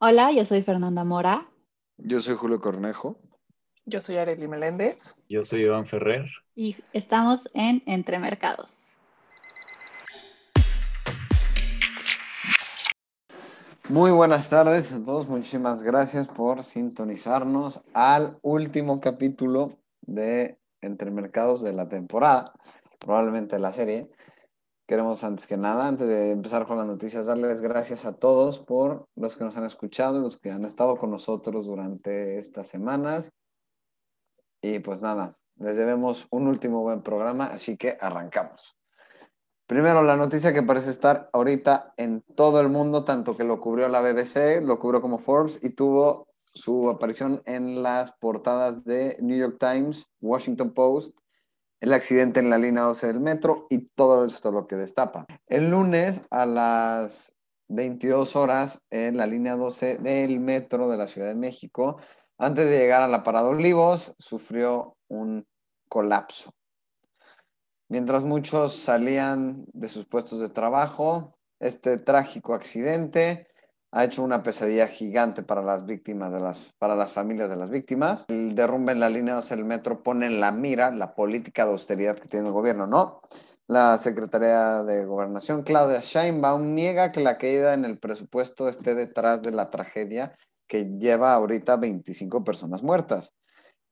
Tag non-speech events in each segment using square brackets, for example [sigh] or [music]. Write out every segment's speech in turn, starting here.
Hola, yo soy Fernanda Mora. Yo soy Julio Cornejo. Yo soy Arely Meléndez. Yo soy Iván Ferrer. Y estamos en Entre Mercados. Muy buenas tardes a todos. Muchísimas gracias por sintonizarnos al último capítulo de Entre Mercados de la temporada, probablemente la serie. Queremos antes que nada, antes de empezar con las noticias, darles gracias a todos por los que nos han escuchado, los que han estado con nosotros durante estas semanas. Y pues nada, les debemos un último buen programa, así que arrancamos. Primero, la noticia que parece estar ahorita en todo el mundo, tanto que lo cubrió la BBC, lo cubrió como Forbes y tuvo su aparición en las portadas de New York Times, Washington Post el accidente en la línea 12 del metro y todo esto lo que destapa. El lunes a las 22 horas en la línea 12 del metro de la Ciudad de México, antes de llegar a la parada Olivos, sufrió un colapso. Mientras muchos salían de sus puestos de trabajo, este trágico accidente ha hecho una pesadilla gigante para las víctimas, de las, para las familias de las víctimas. El derrumbe en la línea 2 del metro pone en la mira la política de austeridad que tiene el gobierno, ¿no? La Secretaría de Gobernación, Claudia Sheinbaum, niega que la caída en el presupuesto esté detrás de la tragedia que lleva ahorita 25 personas muertas.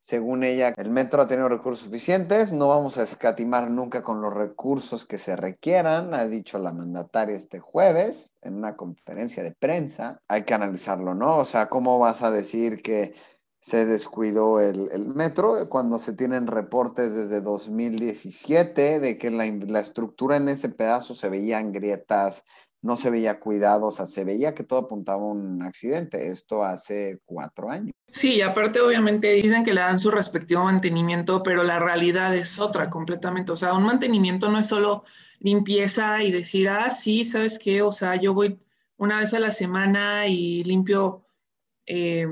Según ella, el metro ha tenido recursos suficientes, no vamos a escatimar nunca con los recursos que se requieran, ha dicho la mandataria este jueves en una conferencia de prensa. Hay que analizarlo, ¿no? O sea, ¿cómo vas a decir que se descuidó el, metro cuando se tienen reportes desde 2017 de que la, la estructura en ese pedazo se veían grietas, no se veía cuidado, o sea, se veía que todo apuntaba a un accidente. Esto hace cuatro años. Sí, y aparte obviamente dicen que le dan su respectivo mantenimiento, pero la realidad es otra completamente. O sea, un mantenimiento no es solo limpieza y decir, ah, sí, ¿sabes qué? O sea, yo voy una vez a la semana y limpio eh,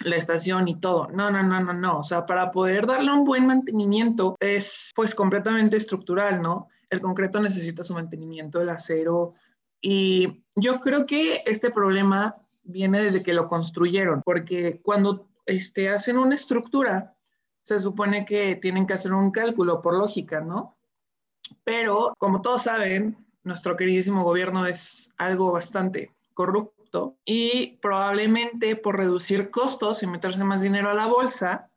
la estación y todo. No, no, no, no, no. O sea, para poder darle un buen mantenimiento es pues completamente estructural, ¿no? El concreto necesita su mantenimiento, el acero, y yo creo que este problema viene desde que lo construyeron, porque cuando este, hacen una estructura, se supone que tienen que hacer un cálculo por lógica, ¿no? Pero, como todos saben, nuestro queridísimo gobierno es algo bastante corrupto y probablemente por reducir costos y meterse más dinero a la bolsa,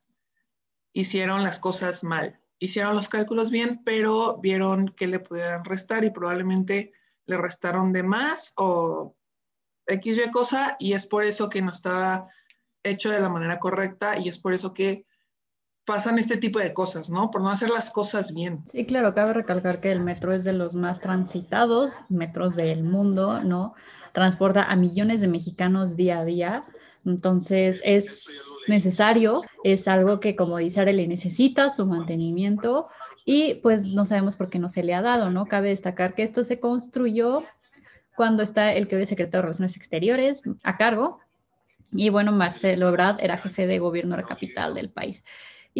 hicieron las cosas mal. Hicieron los cálculos bien, pero vieron que le pudieran restar y probablemente le restaron de más o X y cosa y es por eso que no está hecho de la manera correcta y es por eso que pasan este tipo de cosas, ¿no? Por no hacer las cosas bien. Sí, claro, cabe recalcar que el metro es de los más transitados metros del mundo, ¿no? Transporta a millones de mexicanos día a día, entonces es necesario, es algo que, como dice Arely, necesita su mantenimiento y pues no sabemos por qué no se le ha dado, ¿no? Cabe destacar que esto se construyó cuando está el que hoy es secretario de Relaciones Exteriores a cargo. Y bueno, Marcelo Ebrard era jefe de gobierno de la capital del país.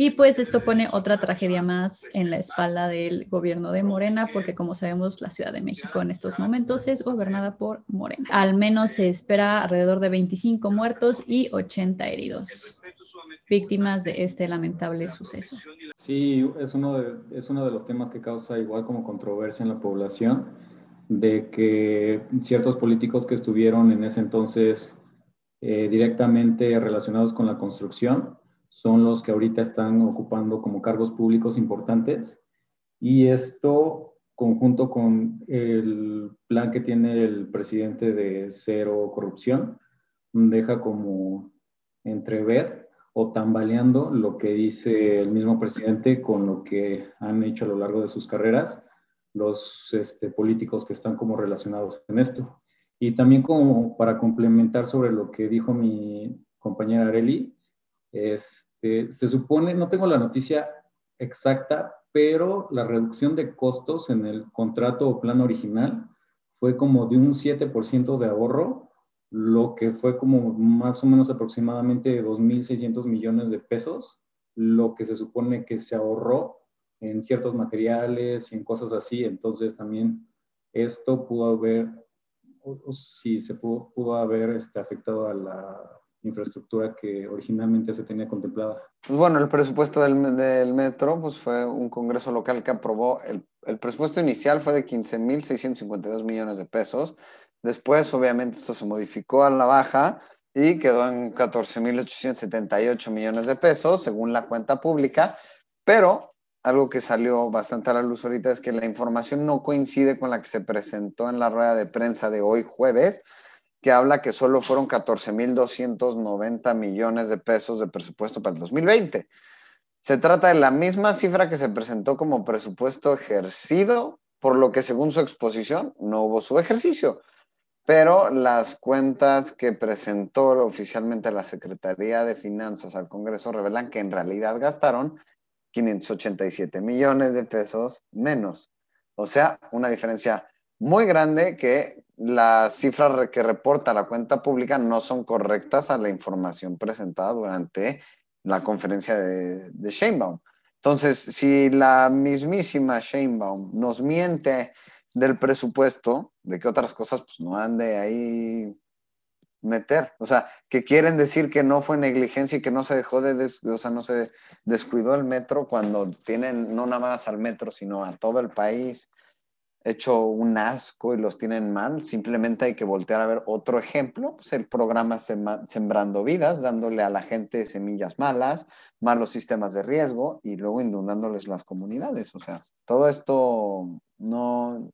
Y pues esto pone otra tragedia más en la espalda del gobierno de Morena, porque como sabemos, la Ciudad de México en estos momentos es gobernada por Morena. Al menos se espera alrededor de 25 muertos y 80 heridos víctimas de este lamentable suceso. Sí, es uno, de, es uno de los temas que causa igual como controversia en la población, de que ciertos políticos que estuvieron en ese entonces eh, directamente relacionados con la construcción son los que ahorita están ocupando como cargos públicos importantes y esto conjunto con el plan que tiene el presidente de cero corrupción deja como entrever o tambaleando lo que dice el mismo presidente con lo que han hecho a lo largo de sus carreras los este, políticos que están como relacionados en esto. Y también como para complementar sobre lo que dijo mi compañera Areli, este, se supone, no tengo la noticia exacta, pero la reducción de costos en el contrato o plan original fue como de un 7% de ahorro lo que fue como más o menos aproximadamente 2.600 millones de pesos, lo que se supone que se ahorró en ciertos materiales y en cosas así. Entonces también esto pudo haber si se pudo, haber este, afectado a la infraestructura que originalmente se tenía contemplada. Pues bueno, el presupuesto del, metro pues fue un congreso local que aprobó, el, el presupuesto inicial fue de 15.652 millones de pesos, después obviamente esto se modificó a la baja y quedó en 14.878 millones de pesos según la cuenta pública, pero algo que salió bastante a la luz ahorita es que la información no coincide con la que se presentó en la rueda de prensa de hoy jueves, que habla que solo fueron 14.290 millones de pesos de presupuesto para el 2020. Se trata de la misma cifra que se presentó como presupuesto ejercido, por lo que según su exposición no hubo su ejercicio. Pero las cuentas que presentó oficialmente la Secretaría de Finanzas al Congreso revelan que en realidad gastaron 587 millones de pesos menos. O sea, una diferencia muy grande que las cifras que reporta la cuenta pública no son correctas a la información presentada durante la conferencia de, de Sheinbaum. Entonces, si la mismísima Sheinbaum nos miente del presupuesto, de que otras cosas pues no ande ahí meter. O sea, que quieren decir que no fue negligencia y que no se dejó de, o sea, no se descuidó el metro cuando tienen no nada más al metro, sino a todo el país hecho un asco y los tienen mal. Simplemente hay que voltear a ver otro ejemplo, pues el programa Sembrando Vidas, dándole a la gente semillas malas, malos sistemas de riesgo y luego inundándoles las comunidades. O sea, todo esto no,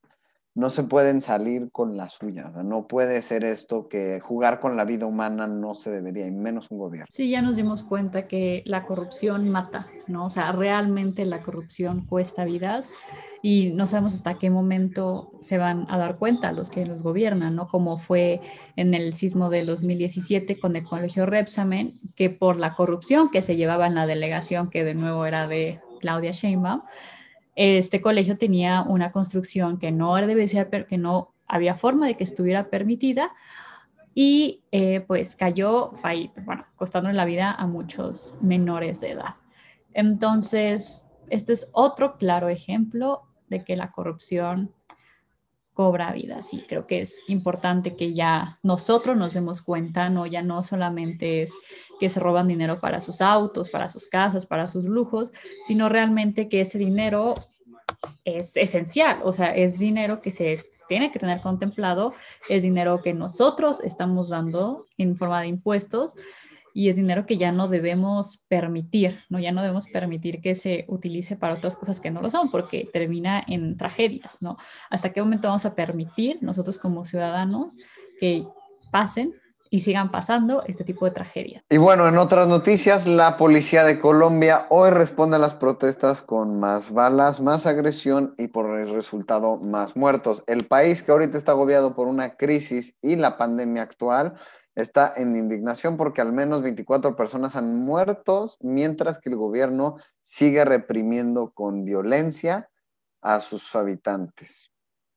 no se pueden salir con la suya. No puede ser esto que jugar con la vida humana no se debería, y menos un gobierno. Sí, ya nos dimos cuenta que la corrupción mata, ¿no? O sea, realmente la corrupción cuesta vidas y no sabemos hasta qué momento se van a dar cuenta los que los gobiernan, ¿no? Como fue en el sismo del 2017 con el colegio Repsamen, que por la corrupción que se llevaba en la delegación, que de nuevo era de Claudia Sheinbaum, este colegio tenía una construcción que no debe ser, que no había forma de que estuviera permitida y eh, pues cayó, bueno, costando la vida a muchos menores de edad. Entonces, este es otro claro ejemplo de que la corrupción cobra vida. Sí, creo que es importante que ya nosotros nos demos cuenta, no ya no solamente es que se roban dinero para sus autos, para sus casas, para sus lujos, sino realmente que ese dinero es esencial, o sea, es dinero que se tiene que tener contemplado, es dinero que nosotros estamos dando en forma de impuestos y es dinero que ya no debemos permitir, ¿no? Ya no debemos permitir que se utilice para otras cosas que no lo son, porque termina en tragedias, ¿no? ¿Hasta qué momento vamos a permitir nosotros como ciudadanos que pasen y sigan pasando este tipo de tragedias. Y bueno, en otras noticias, la policía de Colombia hoy responde a las protestas con más balas, más agresión y por el resultado más muertos. El país que ahorita está agobiado por una crisis y la pandemia actual está en indignación porque al menos 24 personas han muerto, mientras que el gobierno sigue reprimiendo con violencia a sus habitantes.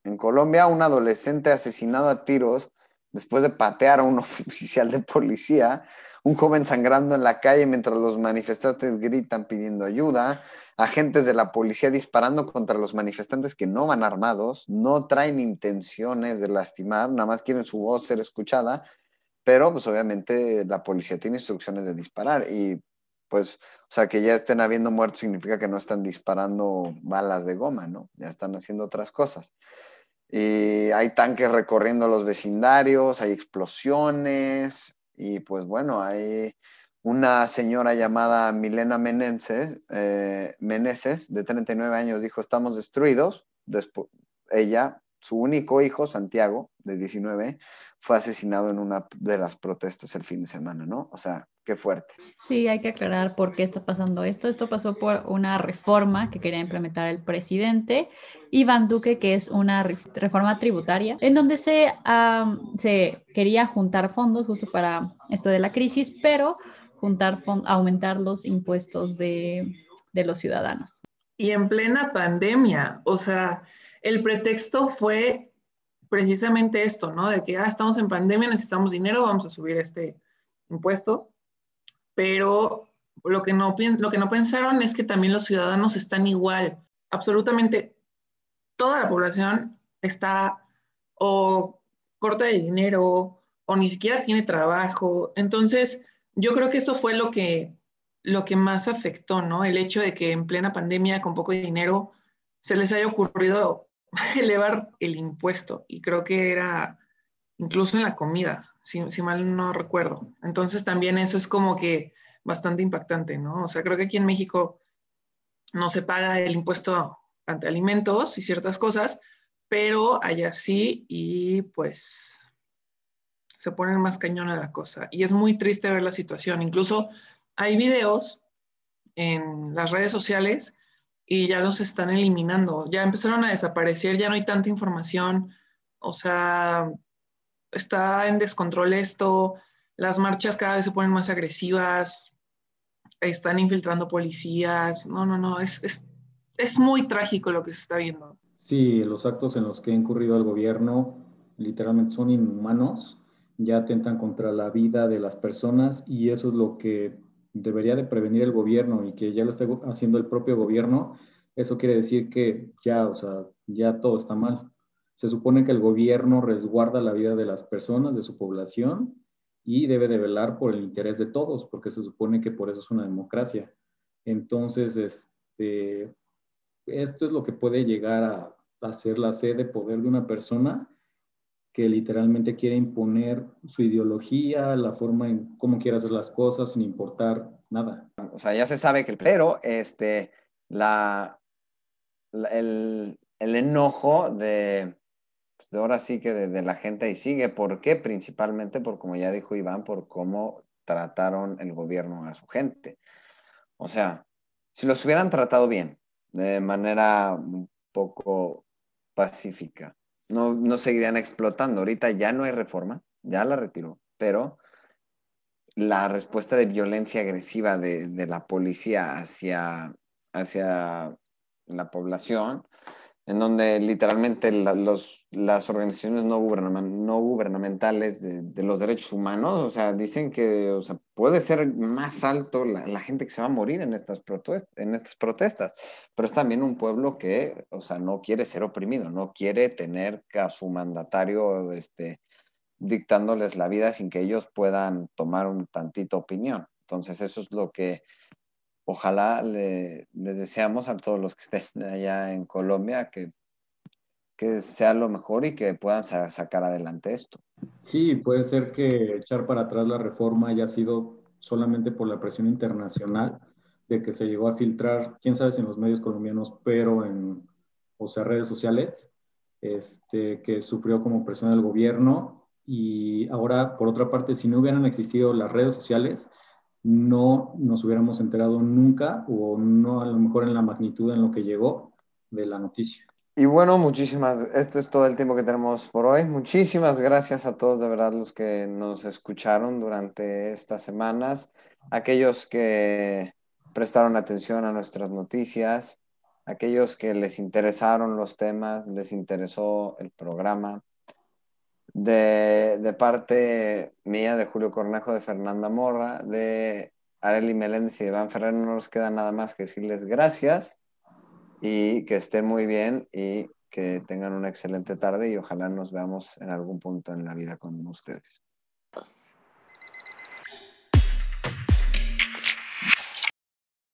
En Colombia, un adolescente asesinado a tiros después de patear a un [laughs] oficial de policía, un joven sangrando en la calle mientras los manifestantes gritan pidiendo ayuda, agentes de la policía disparando contra los manifestantes que no van armados, no traen intenciones de lastimar, nada más quieren su voz ser escuchada pero pues obviamente la policía tiene instrucciones de disparar y pues, o sea, que ya estén habiendo muertos significa que no están disparando balas de goma, ¿no? Ya están haciendo otras cosas. Y hay tanques recorriendo los vecindarios, hay explosiones y pues bueno, hay una señora llamada Milena Meneses, eh, Meneses de 39 años, dijo, estamos destruidos. Después, ella su único hijo, Santiago, de 19, fue asesinado en una de las protestas el fin de semana, ¿no? O sea, qué fuerte. Sí, hay que aclarar por qué está pasando esto. Esto pasó por una reforma que quería implementar el presidente Iván Duque, que es una reforma tributaria, en donde se, se quería juntar fondos justo para esto de la crisis, pero juntar aumentar los impuestos de, de los ciudadanos. Y en plena pandemia, o sea, el pretexto fue precisamente esto, ¿no? De que ah, estamos en pandemia, necesitamos dinero, vamos a subir este impuesto, pero lo que no, lo que no pensaron es que también los ciudadanos están igual. Absolutamente toda la población está o corta de dinero o ni siquiera tiene trabajo. Entonces, yo creo que esto fue lo que, lo que más afectó, ¿no? El hecho de que en plena pandemia, con poco dinero, se les haya ocurrido [laughs] elevar el impuesto. Y creo que era incluso en la comida, si, mal no recuerdo. Entonces, también eso es como que bastante impactante, ¿no? O sea, creo que aquí en México no se paga el impuesto ante alimentos y ciertas cosas, pero allá sí y pues se pone más cañón a la cosa. Y es muy triste ver la situación. Incluso hay videos en las redes sociales y ya los están eliminando. Ya empezaron a desaparecer, ya no hay tanta información. O sea, está en descontrol esto. Las marchas cada vez se ponen más agresivas. Están infiltrando policías. No, no, no. Es, es, es muy trágico lo que se está viendo. Sí, los actos en los que ha incurrido el gobierno literalmente son inhumanos ya atentan contra la vida de las personas y eso es lo que debería de prevenir el gobierno y que ya lo esté haciendo el propio gobierno, eso quiere decir que ya, o sea, ya todo está mal. Se supone que el gobierno resguarda la vida de las personas, de su población y debe de velar por el interés de todos, porque se supone que por eso es una democracia. Entonces, este, esto es lo que puede llegar a, a ser la sede de poder de una persona que literalmente quiere imponer su ideología, la forma en cómo quiere hacer las cosas, sin importar nada. O sea, ya se sabe que el... Pero, este, la, el, enojo de, pues de ahora sí que de, la gente y sigue. ¿Por qué? Principalmente por, como ya dijo Iván, por cómo trataron el gobierno a su gente. O sea, si los hubieran tratado bien, de manera un poco pacífica, no, no seguirían explotando. Ahorita ya no hay reforma, ya la retiró, pero la respuesta de violencia agresiva de, de la policía hacia, hacia la población en donde literalmente los, las organizaciones no, no gubernamentales de, los derechos humanos, o sea, dicen que o sea, puede ser más alto la, gente que se va a morir en estas, en estas protestas, pero es también un pueblo que, o sea, no quiere ser oprimido, no quiere tener a su mandatario este, dictándoles la vida sin que ellos puedan tomar un tantito opinión. Entonces, eso es lo que ojalá le, les deseamos a todos los que estén [laughs] allá en Colombia que, que sea lo mejor y que puedan sacar adelante esto. Sí, puede ser que echar para atrás la reforma haya sido solamente por la presión internacional de que se llegó a filtrar, quién sabe si en los medios colombianos, pero en, o sea, redes sociales, este, que sufrió como presión del gobierno. Y ahora, por otra parte, si no hubieran existido las redes sociales, no nos hubiéramos enterado nunca o no a lo mejor en la magnitud en lo que llegó de la noticia. Y bueno, muchísimas, esto es todo el tiempo que tenemos por hoy. Muchísimas gracias a todos de verdad los que nos escucharon durante estas semanas, aquellos que prestaron atención a nuestras noticias, aquellos que les interesaron los temas, les interesó el programa. De, de, parte mía, de Julio Cornejo, de Fernanda Morra, de Areli Meléndez y de Iván Ferrer, no nos queda nada más que decirles gracias y que estén muy bien y que tengan una excelente tarde y ojalá nos veamos en algún punto en la vida con ustedes.